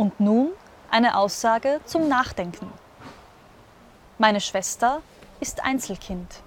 Und nun eine Aussage zum Nachdenken. Meine Schwester ist Einzelkind.